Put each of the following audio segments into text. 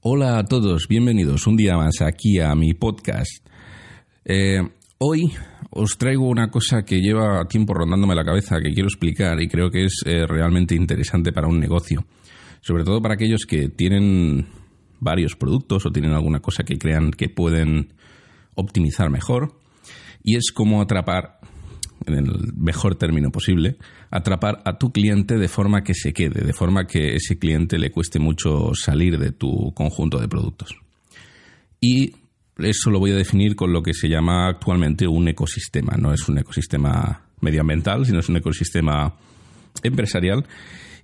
Hola a todos, bienvenidos un día más aquí a mi podcast. Eh, hoy os traigo una cosa que lleva tiempo rondándome la cabeza, que quiero explicar y creo que es eh, realmente interesante para un negocio. Sobre todo para aquellos que tienen varios productos o tienen alguna cosa que crean que pueden optimizar mejor. Y es cómo atrapar en el mejor término posible, atrapar a tu cliente de forma que se quede, de forma que ese cliente le cueste mucho salir de tu conjunto de productos. Y eso lo voy a definir con lo que se llama actualmente un ecosistema. No es un ecosistema medioambiental, sino es un ecosistema empresarial.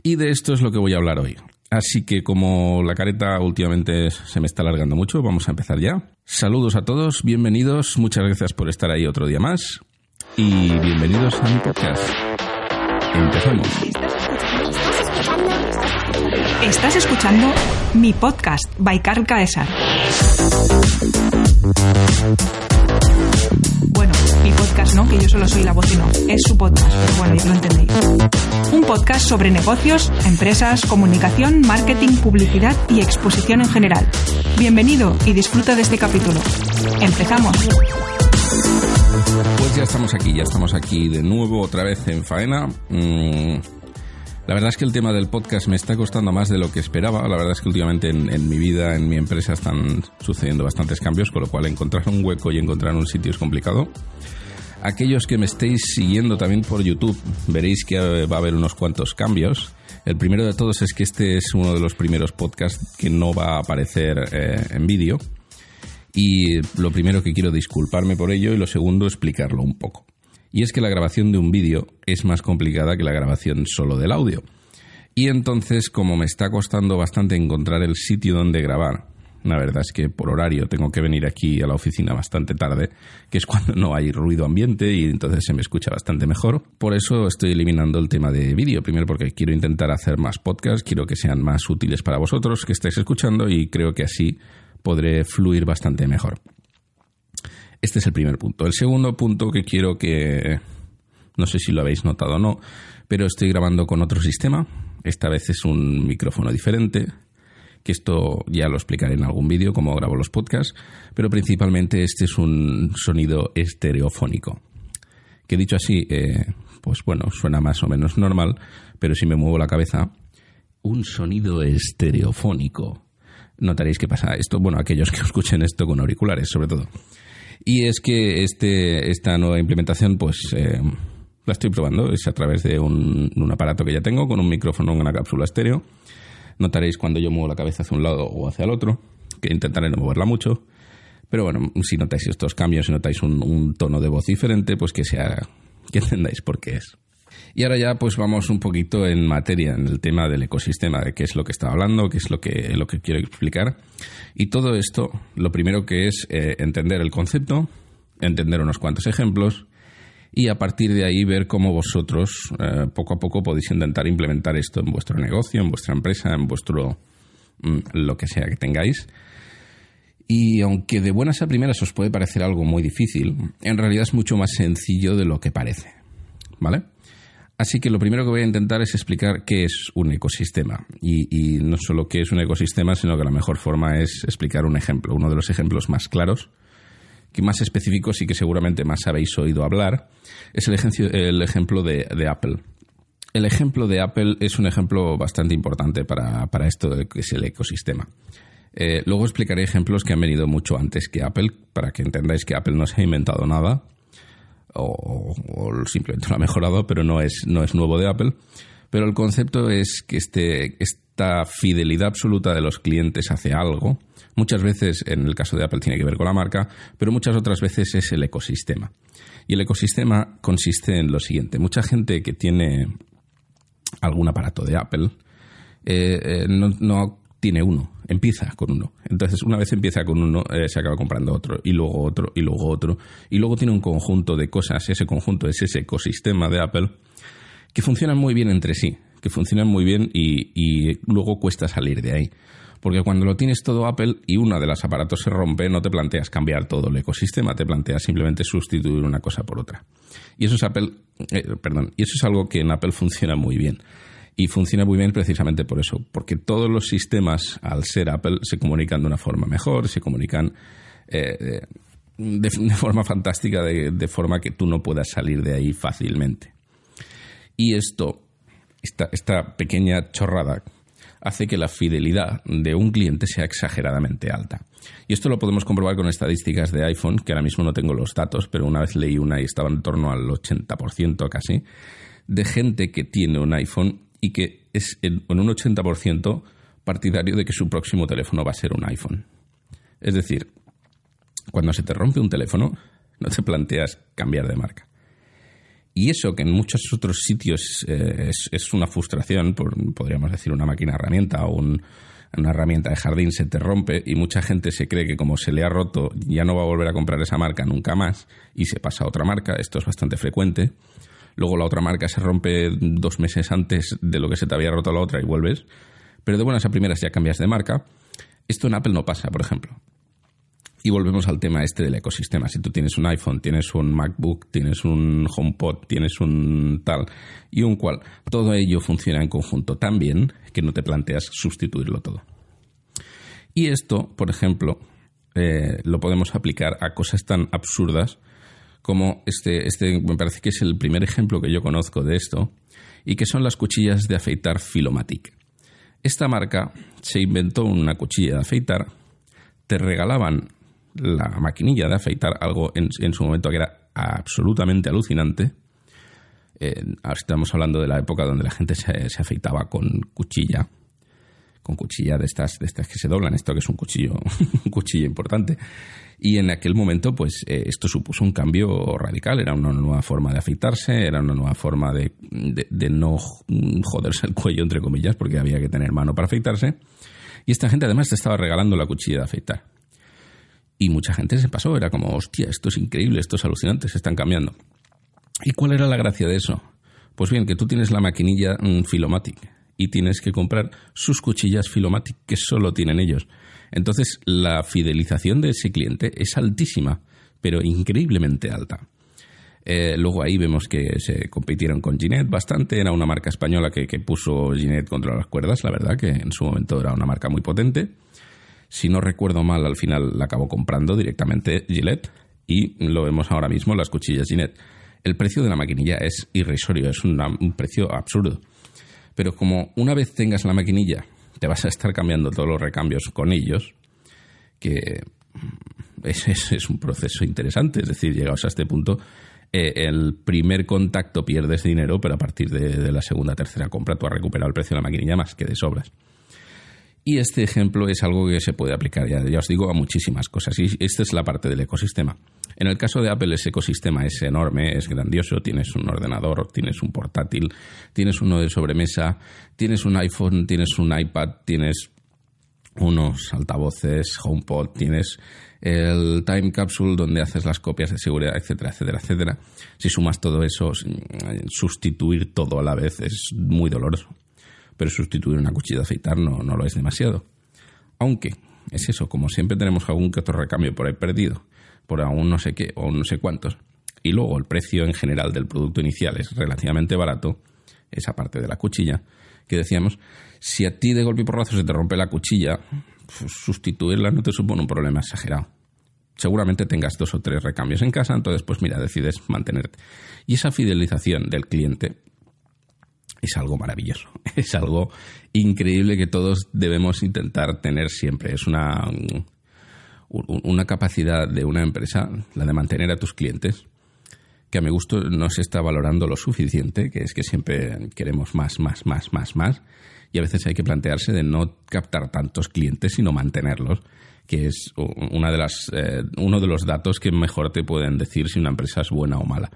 Y de esto es lo que voy a hablar hoy. Así que como la careta últimamente se me está alargando mucho, vamos a empezar ya. Saludos a todos, bienvenidos, muchas gracias por estar ahí otro día más y bienvenidos a mi podcast. Empezamos. Estás escuchando mi podcast by Carl Caesar. Bueno, mi podcast no, que yo solo soy la voz y no. Es su podcast, pero bueno, ya lo entendéis. Un podcast sobre negocios, empresas, comunicación, marketing, publicidad y exposición en general. Bienvenido y disfruta de este capítulo. Empezamos. Ya estamos aquí, ya estamos aquí de nuevo otra vez en faena. Mm, la verdad es que el tema del podcast me está costando más de lo que esperaba. La verdad es que últimamente en, mi vida, en mi empresa, están sucediendo bastantes cambios, con lo cual encontrar un hueco y encontrar un sitio es complicado. Aquellos que me estéis siguiendo también por YouTube, veréis que va a haber unos cuantos cambios. El primero de todos es que este es uno de los primeros podcasts que no va a aparecer eh, en vídeo. Y lo primero que quiero disculparme por ello y lo segundo explicarlo un poco. Y es que la grabación de un vídeo es más complicada que la grabación solo del audio. Y entonces, como me está costando bastante encontrar el sitio donde grabar, la verdad es que por horario tengo que venir aquí a la oficina bastante tarde, que es cuando no hay ruido ambiente y entonces se me escucha bastante mejor. Por eso estoy eliminando el tema de vídeo, primero porque quiero intentar hacer más podcasts, quiero que sean más útiles para vosotros que estáis escuchando y creo que así podré fluir bastante mejor. Este es el primer punto. El segundo punto que quiero que, no sé si lo habéis notado o no, pero estoy grabando con otro sistema. Esta vez es un micrófono diferente, que esto ya lo explicaré en algún vídeo, cómo grabo los podcasts, pero principalmente este es un sonido estereofónico. Que dicho así, eh, pues bueno, suena más o menos normal, pero si me muevo la cabeza, un sonido estereofónico notaréis que pasa esto, bueno, aquellos que escuchen esto con auriculares, sobre todo. Y es que este, esta nueva implementación, pues eh, la estoy probando, es a través de un, aparato que ya tengo, con un micrófono en una cápsula estéreo. Notaréis cuando yo muevo la cabeza hacia un lado o hacia el otro, que intentaré no moverla mucho. Pero bueno, si notáis estos cambios, si notáis un, un tono de voz diferente, pues que sea, que entendáis por qué es. Y ahora ya pues vamos un poquito en materia, en el tema del ecosistema, de qué es lo que estaba hablando, qué es lo que, lo que quiero explicar. Y todo esto, lo primero que es eh, entender el concepto, entender unos cuantos ejemplos y a partir de ahí ver cómo vosotros eh, poco a poco podéis intentar implementar esto en vuestro negocio, en vuestra empresa, en vuestro mm, lo que sea que tengáis. Y aunque de buenas a primeras os puede parecer algo muy difícil, en realidad es mucho más sencillo de lo que parece. ¿Vale? Así que lo primero que voy a intentar es explicar qué es un ecosistema. Y, no solo qué es un ecosistema, sino que la mejor forma es explicar un ejemplo. Uno de los ejemplos más claros, que más específicos y que seguramente más habéis oído hablar, es el, ejemplo de, Apple. El ejemplo de Apple es un ejemplo bastante importante para, esto de que es el ecosistema. Eh, luego explicaré ejemplos que han venido mucho antes que Apple, para que entendáis que Apple no se ha inventado nada, o, simplemente lo ha mejorado, pero no es, no es nuevo de Apple. Pero el concepto es que este, esta fidelidad absoluta de los clientes hacia algo, muchas veces en el caso de Apple tiene que ver con la marca, pero muchas otras veces es el ecosistema. Y el ecosistema consiste en lo siguiente. Mucha gente que tiene algún aparato de Apple eh, eh, no, no tiene uno, empieza con uno. Entonces, una vez empieza con uno, eh, se acaba comprando otro, y luego otro, y luego otro, y luego tiene un conjunto de cosas, ese conjunto es ese ecosistema de Apple, que funcionan muy bien entre sí, que funcionan muy bien y, luego cuesta salir de ahí. Porque cuando lo tienes todo Apple y uno de los aparatos se rompe, no te planteas cambiar todo el ecosistema, te planteas simplemente sustituir una cosa por otra. Y eso es Apple, eh, perdón, y eso es algo que en Apple funciona muy bien. Y funciona muy bien precisamente por eso, porque todos los sistemas, al ser Apple, se comunican de una forma mejor, se comunican eh, de, forma fantástica, de, forma que tú no puedas salir de ahí fácilmente. Y esto, esta, esta pequeña chorrada, hace que la fidelidad de un cliente sea exageradamente alta. Y esto lo podemos comprobar con estadísticas de iPhone, que ahora mismo no tengo los datos, pero una vez leí una y estaba en torno al 80% casi, de gente que tiene un iPhone y que es en un 80% partidario de que su próximo teléfono va a ser un iPhone. Es decir, cuando se te rompe un teléfono, no te planteas cambiar de marca. Y eso que en muchos otros sitios eh, es, una frustración, podríamos decir una máquina herramienta o una herramienta de jardín se te rompe y mucha gente se cree que como se le ha roto ya no va a volver a comprar esa marca nunca más y se pasa a otra marca, esto es bastante frecuente. Luego la otra marca se rompe dos meses antes de lo que se te había roto la otra y vuelves. Pero de buenas a primeras ya cambias de marca. Esto en Apple no pasa, por ejemplo. Y volvemos al tema este del ecosistema. Si tú tienes un iPhone, tienes un MacBook, tienes un HomePod, tienes un tal y un cual, todo ello funciona en conjunto tan bien que no te planteas sustituirlo todo. Y esto, por ejemplo, eh, lo podemos aplicar a cosas tan absurdas como este, este, me parece que es el primer ejemplo que yo conozco de esto, y que son las cuchillas de afeitar Filomatic. Esta marca se inventó una cuchilla de afeitar, te regalaban la maquinilla de afeitar, algo en, su momento que era absolutamente alucinante. Eh, estamos hablando de la época donde la gente se, se, afeitaba con cuchilla, con cuchilla de estas, de estas que se doblan, esto que es un cuchillo, un cuchillo importante. Y en aquel momento, pues eh, esto supuso un cambio radical. Era una nueva forma de afeitarse, era una nueva forma de, de no joderse el cuello, entre comillas, porque había que tener mano para afeitarse. Y esta gente además te estaba regalando la cuchilla de afeitar. Y mucha gente se pasó, era como, hostia, esto es increíble, esto es alucinante, se están cambiando. ¿Y cuál era la gracia de eso? Pues bien, que tú tienes la maquinilla mm, Filomatic y tienes que comprar sus cuchillas Filomatic que solo tienen ellos. Entonces, la fidelización de ese cliente es altísima, pero increíblemente alta. Eh, luego ahí vemos que se compitieron con Ginette bastante. Era una marca española que, que puso Ginette contra las cuerdas, la verdad, que en su momento era una marca muy potente. Si no recuerdo mal, al final la acabó comprando directamente Gillette y lo vemos ahora mismo las cuchillas Gillette. El precio de la maquinilla es irrisorio, es un precio absurdo. Pero como una vez tengas la maquinilla, te vas a estar cambiando todos los recambios con ellos, que es, un proceso interesante. Es decir, llegados a este punto, eh, el primer contacto pierdes dinero, pero a partir de, de la segunda tercera compra tú has recuperado el precio de la maquinilla más que de sobras. Y este ejemplo es algo que se puede aplicar, ya, os digo, a muchísimas cosas. Y esta es la parte del ecosistema. En el caso de Apple, ese ecosistema es enorme, es grandioso. Tienes un ordenador, tienes un portátil, tienes uno de sobremesa, tienes un iPhone, tienes un iPad, tienes unos altavoces, HomePod, tienes el Time Capsule donde haces las copias de seguridad, etcétera, etcétera, etcétera. Si sumas todo eso, sustituir todo a la vez es muy doloroso pero sustituir una cuchilla de afeitar no, no lo es demasiado. Aunque, es eso, como siempre tenemos algún que otro recambio por ahí perdido, por aún no sé qué o no sé cuántos, y luego el precio en general del producto inicial es relativamente barato, esa parte de la cuchilla, que decíamos, si a ti de golpe y porrazo se te rompe la cuchilla, pues sustituirla no te supone un problema exagerado. Seguramente tengas dos o tres recambios en casa, entonces pues mira, decides mantenerte. Y esa fidelización del cliente es algo maravilloso, es algo increíble que todos debemos intentar tener siempre. Es una, una capacidad de una empresa, la de mantener a tus clientes, que a mi gusto no se está valorando lo suficiente, que es que siempre queremos más, más, más, más, más, y a veces hay que plantearse de no captar tantos clientes, sino mantenerlos, que es una de las, eh, uno de los datos que mejor te pueden decir si una empresa es buena o mala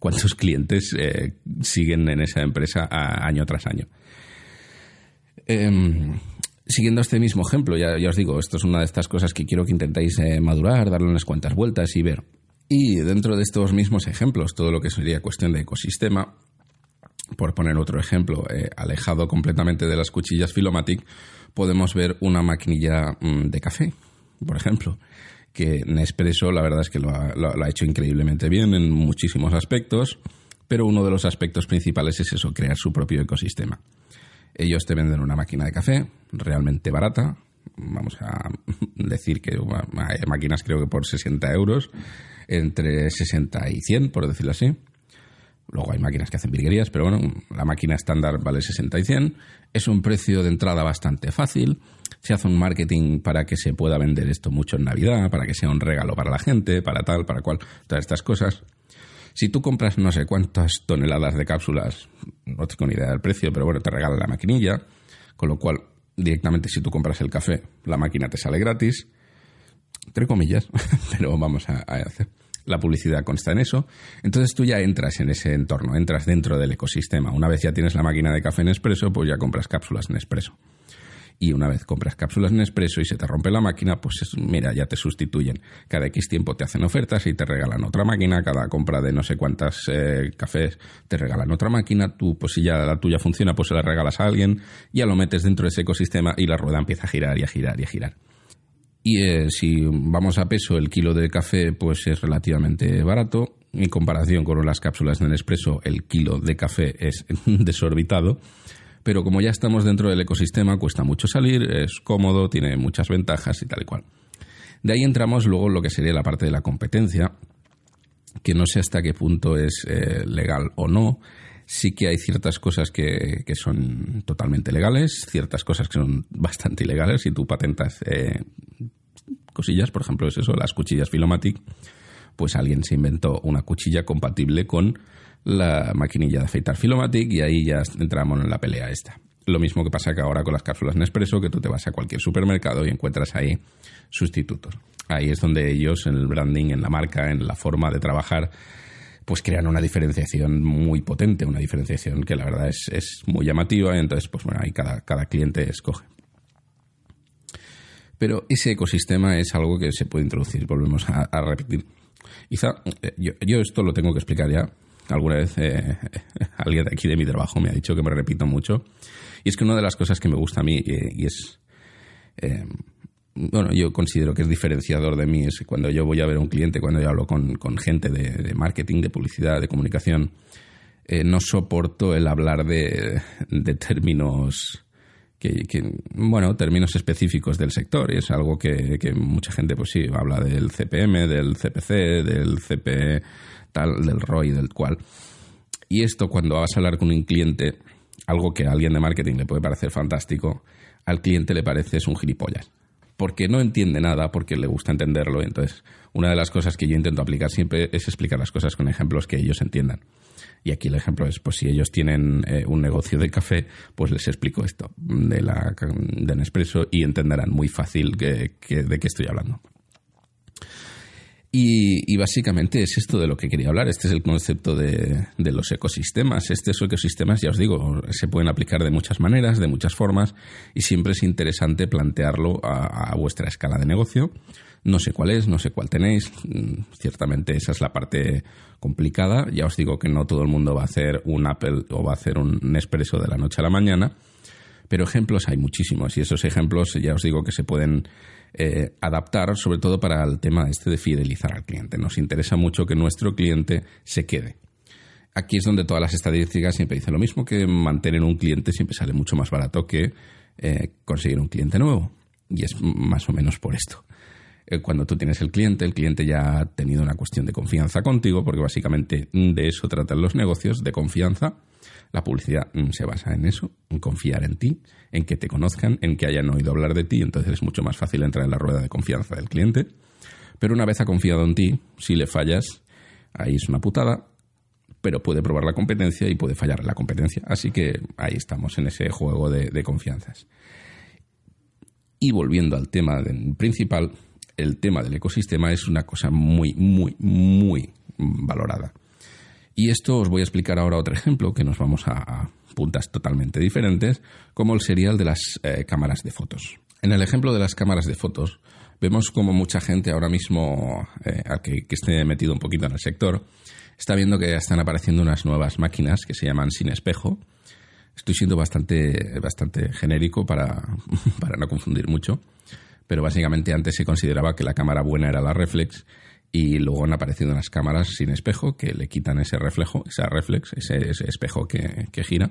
cuántos clientes eh, siguen en esa empresa año tras año. Em, siguiendo este mismo ejemplo, ya, os digo, esto es una de estas cosas que quiero que intentéis eh, madurar, darle unas cuantas vueltas y ver. Y dentro de estos mismos ejemplos, todo lo que sería cuestión de ecosistema, por poner otro ejemplo, eh, alejado completamente de las cuchillas Filomatic, podemos ver una maquinilla mm, de café, por ejemplo que Nespresso la verdad es que lo ha, lo ha hecho increíblemente bien en muchísimos aspectos, pero uno de los aspectos principales es eso, crear su propio ecosistema. Ellos te venden una máquina de café realmente barata. Vamos a decir que hay máquinas creo que por 60 euros, entre 60 y 100, por decirlo así. Luego hay máquinas que hacen virguerías, pero bueno, la máquina estándar vale 60 y 100. Es un precio de entrada bastante fácil. Se hace un marketing para que se pueda vender esto mucho en Navidad, para que sea un regalo para la gente, para tal, para cual, todas estas cosas. Si tú compras no sé cuántas toneladas de cápsulas, no tengo ni idea del precio, pero bueno, te regalan la maquinilla, con lo cual directamente si tú compras el café, la máquina te sale gratis, entre comillas, pero vamos a hacer la publicidad consta en eso. Entonces tú ya entras en ese entorno, entras dentro del ecosistema. Una vez ya tienes la máquina de café en expreso, pues ya compras cápsulas en expreso. Y una vez compras cápsulas en expreso y se te rompe la máquina, pues mira, ya te sustituyen. Cada X tiempo te hacen ofertas y te regalan otra máquina. Cada compra de no sé cuántas eh, cafés te regalan otra máquina. Tú, pues si ya la tuya funciona, pues se la regalas a alguien. Ya lo metes dentro de ese ecosistema y la rueda empieza a girar y a girar y a girar. Y eh, si vamos a peso, el kilo de café pues es relativamente barato. En comparación con las cápsulas de Nespresso, el kilo de café es desorbitado. Pero como ya estamos dentro del ecosistema, cuesta mucho salir, es cómodo, tiene muchas ventajas y tal y cual. De ahí entramos luego en lo que sería la parte de la competencia, que no sé hasta qué punto es eh, legal o no. Sí que hay ciertas cosas que, que, son totalmente legales, ciertas cosas que son bastante ilegales. Si tú patentas eh, cosillas, por ejemplo, es eso, las cuchillas Filomatic, pues alguien se inventó una cuchilla compatible con la maquinilla de afeitar Filomatic y ahí ya entramos en la pelea esta. Lo mismo que pasa que ahora con las cápsulas Nespresso, que tú te vas a cualquier supermercado y encuentras ahí sustitutos. Ahí es donde ellos, en el branding, en la marca, en la forma de trabajar, pues crean una diferenciación muy potente, una diferenciación que la verdad es, es muy llamativa y entonces, pues bueno, ahí cada, cada cliente escoge. Pero ese ecosistema es algo que se puede introducir, volvemos a, repetir. Quizá, eh, yo, esto lo tengo que explicar ya. Alguna vez eh, alguien de aquí de mi trabajo me ha dicho que me repito mucho. Y es que una de las cosas que me gusta a mí eh, y es... bueno, yo considero que es diferenciador de mí, es cuando yo voy a ver a un cliente, cuando yo hablo con, gente de, marketing, de publicidad, de comunicación, no soporto el hablar de, de términos que, bueno, términos específicos del sector. Y es algo que, mucha gente, pues sí, habla del CPM, del CPC, del CP tal, del ROI, del cual. Y esto cuando vas a hablar con un cliente, algo que a alguien de marketing le puede parecer fantástico, al cliente le parece es un gilipollas. Porque no entiende nada, porque le gusta entenderlo. Entonces, una de las cosas que yo intento aplicar siempre es explicar las cosas con ejemplos que ellos entiendan. Y aquí el ejemplo es, pues si ellos tienen eh, un negocio de café, pues les explico esto de, la, de Nespresso y entenderán muy fácil de qué estoy hablando. Y, básicamente es esto de lo que quería hablar. Este es el concepto de, los ecosistemas. Estos ecosistemas, ya os digo, se pueden aplicar de muchas maneras, de muchas formas, y siempre es interesante plantearlo a vuestra escala de negocio no sé cuál es, no sé cuál tenéis. Mm, ciertamente esa es la parte complicada. Ya os digo que no todo el mundo va a hacer un Apple o va a hacer un Nespresso de la noche a la mañana. Pero ejemplos hay muchísimos y esos ejemplos ya os digo que se pueden eh, adaptar sobre todo para el tema este de fidelizar al cliente. Nos interesa mucho que nuestro cliente se quede. Aquí es donde todas las estadísticas siempre dicen lo mismo, que mantener un cliente siempre sale mucho más barato que eh, conseguir un cliente nuevo. Y es más o menos por esto. Eh, cuando tú tienes el cliente, el cliente ya ha tenido una cuestión de confianza contigo, porque básicamente de eso tratan los negocios, de confianza. La publicidad mm, se basa en eso, en confiar en ti, en que te conozcan, en que hayan oído hablar de ti, entonces es mucho más fácil entrar en la rueda de confianza del cliente. Pero una vez ha confiado en ti, si le fallas, ahí es una putada, pero puede probar la competencia y puede fallar la competencia. Así que ahí estamos en ese juego de, de confianzas. Y volviendo al tema principal, el tema del ecosistema es una cosa muy, muy, muy valorada. Y esto os voy a explicar ahora otro ejemplo, que nos vamos a, puntas totalmente diferentes, como el serial de las eh, cámaras de fotos. En el ejemplo de las cámaras de fotos, vemos como mucha gente ahora mismo, eh, que, que, esté metido un poquito en el sector, está viendo que están apareciendo unas nuevas máquinas que se llaman sin espejo. Estoy siendo bastante, bastante genérico para, para no confundir mucho pero básicamente antes se consideraba que la cámara buena era la reflex y luego han aparecido unas cámaras sin espejo que le quitan ese reflejo, esa reflex, ese, espejo que, gira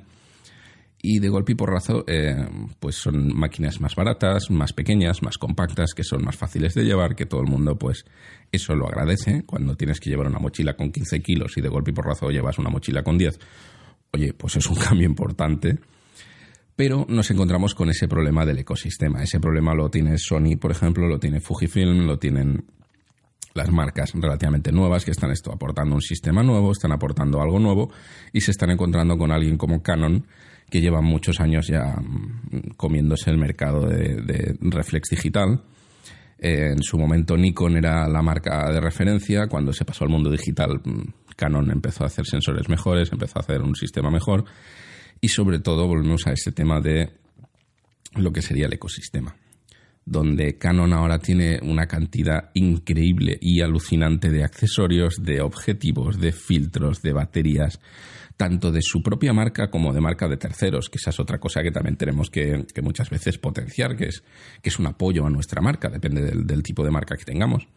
y de golpe y porrazo, eh, pues son máquinas más baratas, más pequeñas, más compactas, que son más fáciles de llevar, que todo el mundo, pues, eso lo agradece. Cuando tienes que llevar una mochila con 15 kilos y de golpe y porrazo llevas una mochila con 10, oye, pues es un cambio importante. Pero nos encontramos con ese problema del ecosistema. Ese problema lo tiene Sony, por ejemplo, lo tiene Fujifilm, lo tienen las marcas relativamente nuevas que están esto, aportando un sistema nuevo, están aportando algo nuevo y se están encontrando con alguien como Canon que lleva muchos años ya mm, comiéndose el mercado de, reflex digital. Eh, en su momento Nikon era la marca de referencia, cuando se pasó al mundo digital mm, Canon empezó a hacer sensores mejores, empezó a hacer un sistema mejor. Y sobre todo volvemos a ese tema de lo que sería el ecosistema donde Canon ahora tiene una cantidad increíble y alucinante de accesorios, de objetivos, de filtros, de baterías, tanto de su propia marca como de marca de terceros, que esa es otra cosa que también tenemos que, muchas veces potenciar, que es, que es un apoyo a nuestra marca, depende del, tipo de marca que tengamos.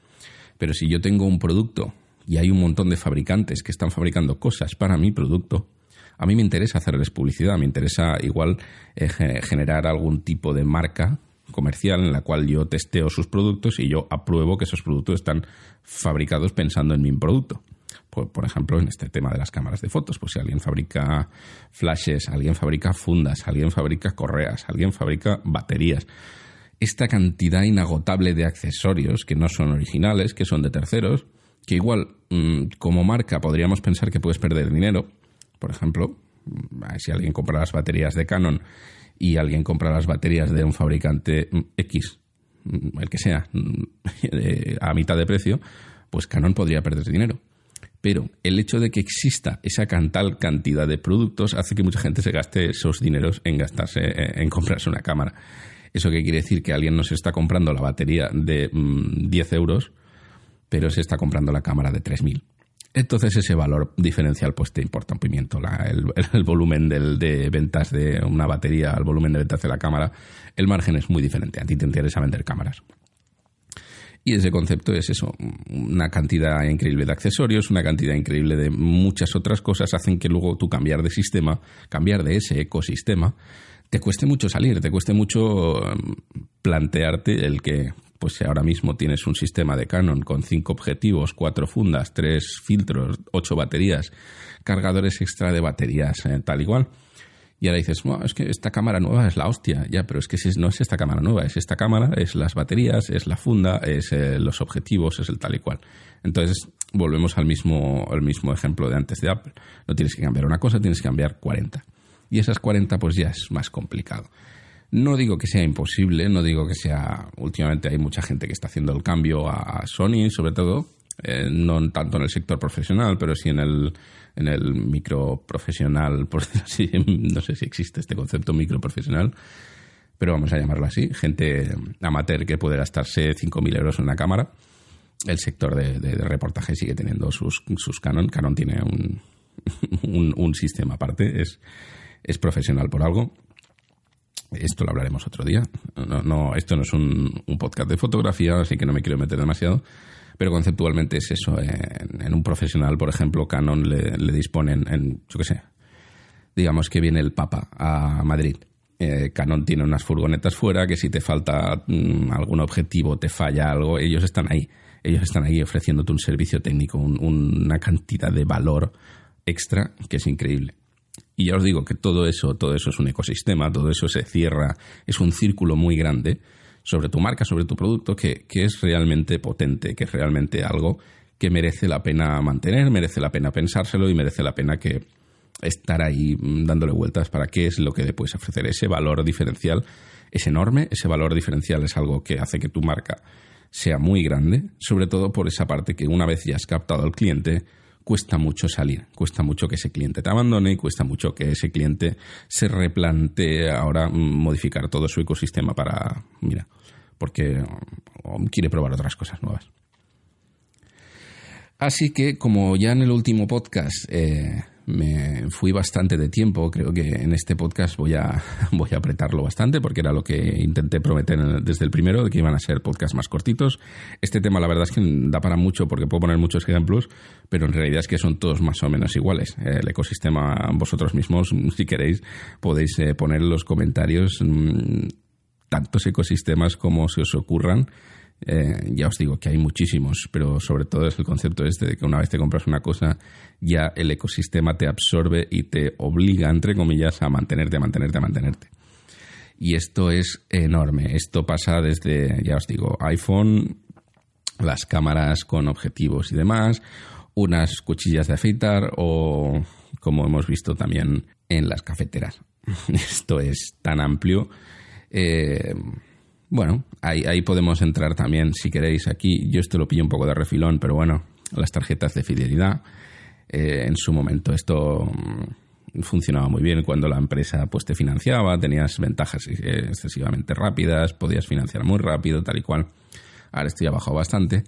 Pero si yo tengo un producto y hay un montón de fabricantes que están fabricando cosas para mi producto, a mí me interesa hacerles publicidad, me interesa igual eh, generar algún tipo de marca comercial en la cual yo testeo sus productos y yo apruebo que esos productos están fabricados pensando en mi producto. Por, ejemplo, en este tema de las cámaras de fotos, pues si alguien fabrica flashes, alguien fabrica fundas, alguien fabrica correas, alguien fabrica baterías. Esta cantidad inagotable de accesorios que no son originales, que son de terceros, que igual mm, como marca podríamos pensar que puedes perder dinero. Por ejemplo, mm, si alguien compra las baterías de Canon y alguien compra las baterías de un fabricante X, el que sea, a mitad de precio, pues Canon podría perder dinero. Pero el hecho de que exista esa tal cantidad de productos hace que mucha gente se gaste esos dineros en gastarse, en comprarse una cámara. ¿Eso qué quiere decir? Que alguien no se está comprando la batería de 10 mm, euros, pero se está comprando la cámara de 3.000. Entonces ese valor diferencial pues te importa un pimiento. el, volumen de ventas de una batería al volumen de ventas de la cámara, el margen es muy diferente. A ti te interesa vender cámaras. Y ese concepto es eso, una cantidad increíble de accesorios, una cantidad increíble de muchas otras cosas hacen que luego tú cambiar de sistema, cambiar de ese ecosistema, te cueste mucho salir, te cueste mucho um, plantearte el que pues si ahora mismo tienes un sistema de Canon con cinco objetivos, cuatro fundas, tres filtros, ocho baterías, cargadores extra de baterías, eh, tal igual. Y ahora dices, es que esta cámara nueva es la hostia. Ya, pero es que no es esta cámara nueva, es esta cámara, es las baterías, es la funda, es eh, los objetivos, es el tal y cual. Entonces, volvemos al mismo, al mismo ejemplo de antes de Apple. No tienes que cambiar una cosa, tienes que cambiar 40. Y esas 40 pues ya es más complicado. No digo que sea imposible, no digo que sea. Últimamente hay mucha gente que está haciendo el cambio a Sony, sobre todo, eh, no tanto en el sector profesional, pero sí en el, en el micro profesional, por así, no sé si existe este concepto micro profesional, pero vamos a llamarlo así, gente amateur que puede gastarse 5.000 euros en una cámara. El sector de, reportaje sigue teniendo sus, sus Canon. Canon tiene un, un, sistema aparte, es, es profesional por algo esto lo hablaremos otro día. No, esto no es un, podcast de fotografía, así que no me quiero meter demasiado. Pero conceptualmente es eso. En, un profesional, por ejemplo, Canon le, disponen en, yo qué sé, digamos que viene el Papa a Madrid. Eh, Canon tiene unas furgonetas fuera que si te falta mm, algún objetivo, te falla algo, ellos están ahí. Ellos están ahí ofreciéndote un servicio técnico, una cantidad de valor extra que es increíble. Y ya os digo que todo eso, todo eso es un ecosistema, todo eso se cierra, es un círculo muy grande sobre tu marca, sobre tu producto, que, es realmente potente, que es realmente algo que merece la pena mantener, merece la pena pensárselo y merece la pena que estar ahí mm, dándole vueltas para qué es lo que le puedes ofrecer. Ese valor diferencial es enorme, ese valor diferencial es algo que hace que tu marca sea muy grande, sobre todo por esa parte que una vez ya has captado al cliente, cuesta mucho salir, cuesta mucho que ese cliente te abandone y cuesta mucho que ese cliente se replantee ahora modificar todo su ecosistema para, mira, porque quiere probar otras cosas nuevas. Así que, como ya en el último podcast eh, me fui bastante de tiempo. Creo que en este podcast voy a, voy a apretarlo bastante porque era lo que intenté prometer desde el primero, de que iban a ser podcasts más cortitos. Este tema la verdad es que da para mucho porque puedo poner muchos ejemplos, pero en realidad es que son todos más o menos iguales. El ecosistema vosotros mismos, si queréis, podéis eh, poner en los comentarios mm, tantos ecosistemas como se os ocurran eh, ya os digo que hay muchísimos, pero sobre todo es el concepto este de que una vez te compras una cosa, ya el ecosistema te absorbe y te obliga, entre comillas, a mantenerte, a mantenerte, a mantenerte. Y esto es enorme. Esto pasa desde, ya os digo, iPhone, las cámaras con objetivos y demás, unas cuchillas de afeitar o, como hemos visto también, en las cafeteras. Esto es tan amplio. Eh, bueno, ahí, ahí podemos entrar también, si queréis, aquí. Yo esto lo pillo un poco de refilón, pero bueno, las tarjetas de fidelidad. Eh, en su momento esto mm, funcionaba muy bien cuando la empresa pues te financiaba, tenías ventajas eh, excesivamente rápidas, podías financiar muy rápido, tal y cual. Ahora esto ya ha bajado bastante.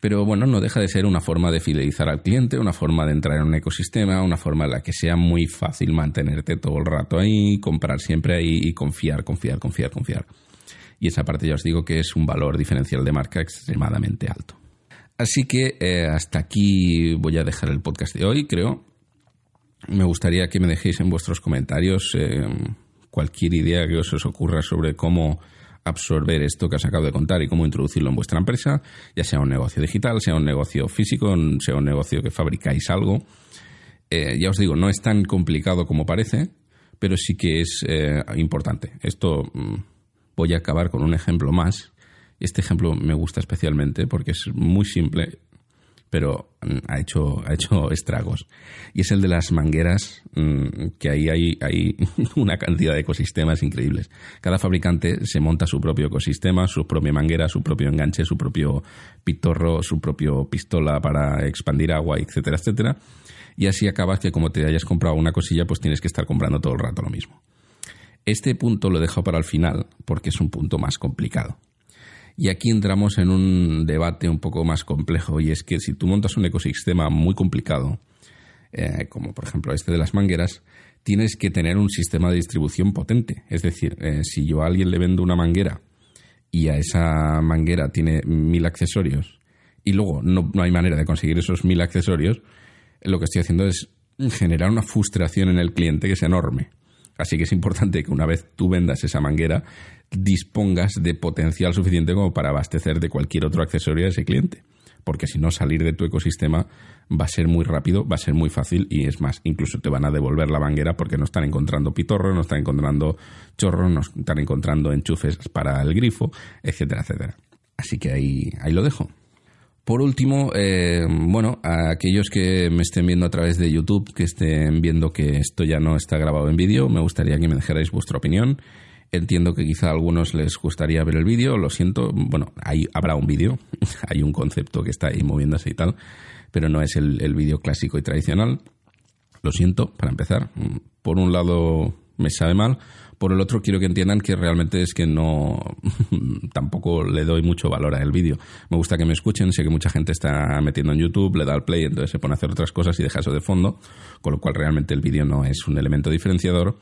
Pero bueno, no deja de ser una forma de fidelizar al cliente, una forma de entrar en un ecosistema, una forma en la que sea muy fácil mantenerte todo el rato ahí, comprar siempre ahí y confiar, confiar, confiar, confiar y esa parte ya os digo que es un valor diferencial de marca extremadamente alto. Así que eh, hasta aquí voy a dejar el podcast de hoy, creo. Me gustaría que me dejéis en vuestros comentarios eh, cualquier idea que os, os ocurra sobre cómo absorber esto que os acabo de contar y cómo introducirlo en vuestra empresa, ya sea un negocio digital, sea un negocio físico, sea un negocio que fabricáis algo. Eh, ya os digo, no es tan complicado como parece, pero sí que es importante. Esto mm, voy a acabar con un ejemplo más. Este ejemplo me gusta especialmente porque es muy simple, pero mm, ha hecho, ha hecho estragos. Y es el de las mangueras, mm, que ahí hay, hay una cantidad de ecosistemas increíbles. Cada fabricante se monta su propio ecosistema, su propia manguera, su propio enganche, su propio pitorro, su propio pistola para expandir agua, etcétera, etcétera. Y así acabas que como te hayas comprado una cosilla, pues tienes que estar comprando todo el rato lo mismo. Este punto lo he dejado para el final porque es un punto más complicado. Y aquí entramos en un debate un poco más complejo y es que si tú montas un ecosistema muy complicado, eh, como por ejemplo este de las mangueras, tienes que tener un sistema de distribución potente. Es decir, eh, si yo a alguien le vendo una manguera y a esa manguera tiene mil accesorios y luego no, no hay manera de conseguir esos mil accesorios, lo que estoy haciendo es generar una frustración en el cliente que sea enorme. Así que es importante que una vez tú vendas esa manguera, dispongas de potencial suficiente como para abastecer de cualquier otro accesorio a ese cliente. Porque si no, salir de tu ecosistema va a ser muy rápido, va a ser muy fácil y es más, incluso te van a devolver la manguera porque no están encontrando pitorro, no están encontrando chorro, no están encontrando enchufes para el grifo, etcétera, etcétera. Así que ahí, ahí lo dejo. Por último, eh, bueno, a aquellos que me estén viendo a través de YouTube, que estén viendo que esto ya no está grabado en vídeo, me gustaría que me dejarais vuestra opinión. Entiendo que quizá a algunos les gustaría ver el vídeo, lo siento, bueno, ahí habrá un vídeo, hay un concepto que está ahí moviéndose y tal, pero no es el, el vídeo clásico y tradicional. Lo siento, para empezar. Por un lado me sabe mal, por el otro, quiero que entiendan que realmente es que no. tampoco le doy mucho valor al vídeo. Me gusta que me escuchen. Sé que mucha gente está metiendo en YouTube, le da al play, entonces se pone a hacer otras cosas y deja eso de fondo. Con lo cual, realmente el vídeo no es un elemento diferenciador.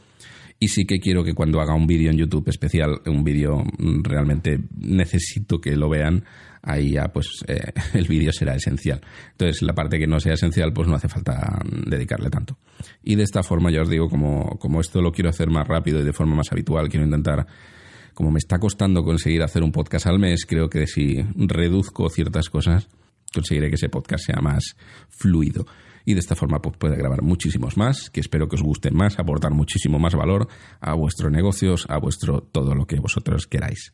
Y sí que quiero que cuando haga un vídeo en YouTube especial, un vídeo mm, realmente necesito que lo vean ahí ya pues eh, el vídeo será esencial. Entonces la parte que no sea esencial pues no hace falta dedicarle tanto. Y de esta forma ya os digo, como, como esto lo quiero hacer más rápido y de forma más habitual, quiero intentar, como me está costando conseguir hacer un podcast al mes, creo que si reduzco ciertas cosas, conseguiré que ese podcast sea más fluido. Y de esta forma pues, puede grabar muchísimos más, que espero que os gusten más, aportar muchísimo más valor a vuestros negocios, a vuestro todo lo que vosotros queráis.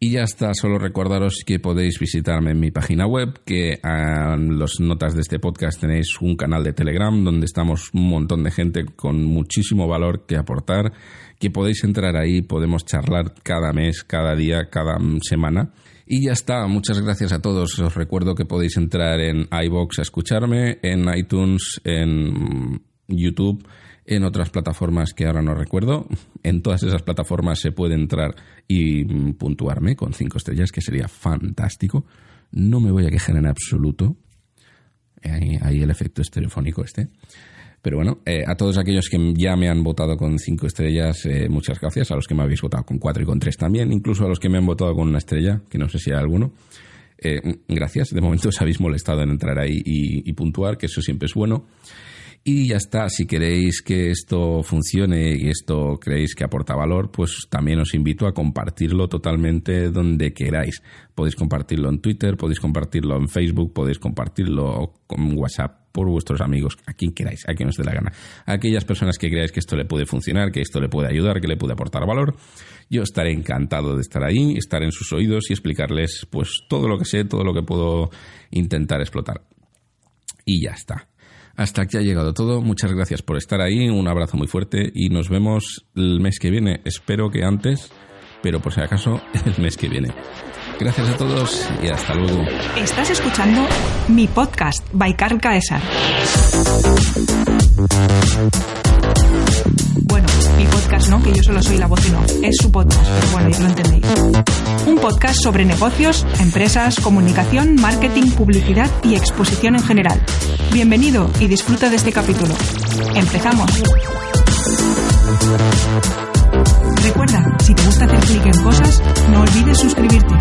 Y ya está, solo recordaros que podéis visitarme en mi página web, que en las notas de este podcast tenéis un canal de Telegram donde estamos un montón de gente con muchísimo valor que aportar, que podéis entrar ahí, podemos charlar cada mes, cada día, cada semana. Y ya está, muchas gracias a todos. Os recuerdo que podéis entrar en iBox a escucharme, en iTunes, en YouTube en otras plataformas que ahora no recuerdo. En todas esas plataformas se puede entrar y puntuarme con cinco estrellas, que sería fantástico. No me voy a quejar en absoluto. Ahí, el efecto estereofónico este. Pero bueno, eh, a todos aquellos que ya me han votado con cinco estrellas, eh, muchas gracias. A los que me habéis votado con cuatro y con tres también, incluso a los que me han votado con una estrella, que no sé si hay alguno. Eh, gracias. De momento os habéis molestado en entrar ahí y, y puntuar, que eso siempre es bueno. Y ya está, si queréis que esto funcione y esto creéis que aporta valor, pues también os invito a compartirlo totalmente donde queráis. Podéis compartirlo en Twitter, podéis compartirlo en Facebook, podéis compartirlo con WhatsApp por vuestros amigos, a quien queráis, a quien os dé la gana. A aquellas personas que creáis que esto le puede funcionar, que esto le puede ayudar, que le puede aportar valor, yo estaré encantado de estar ahí, estar en sus oídos y explicarles pues todo lo que sé, todo lo que puedo intentar explotar. Y ya está. Hasta aquí ha llegado todo. Muchas gracias por estar ahí. Un abrazo muy fuerte y nos vemos el mes que viene. Espero que antes, pero por si acaso, el mes que viene. Gracias a todos y hasta luego. Estás escuchando mi podcast by Carl Caesar. Bueno, mi podcast no, que yo solo soy la voz y no. Es su podcast, pero bueno, ya lo entendéis podcast sobre negocios, empresas, comunicación, marketing, publicidad y exposición en general. Bienvenido y disfruta de este capítulo. Empezamos. Recuerda, si te gusta hacer clic en cosas, no olvides suscribirte.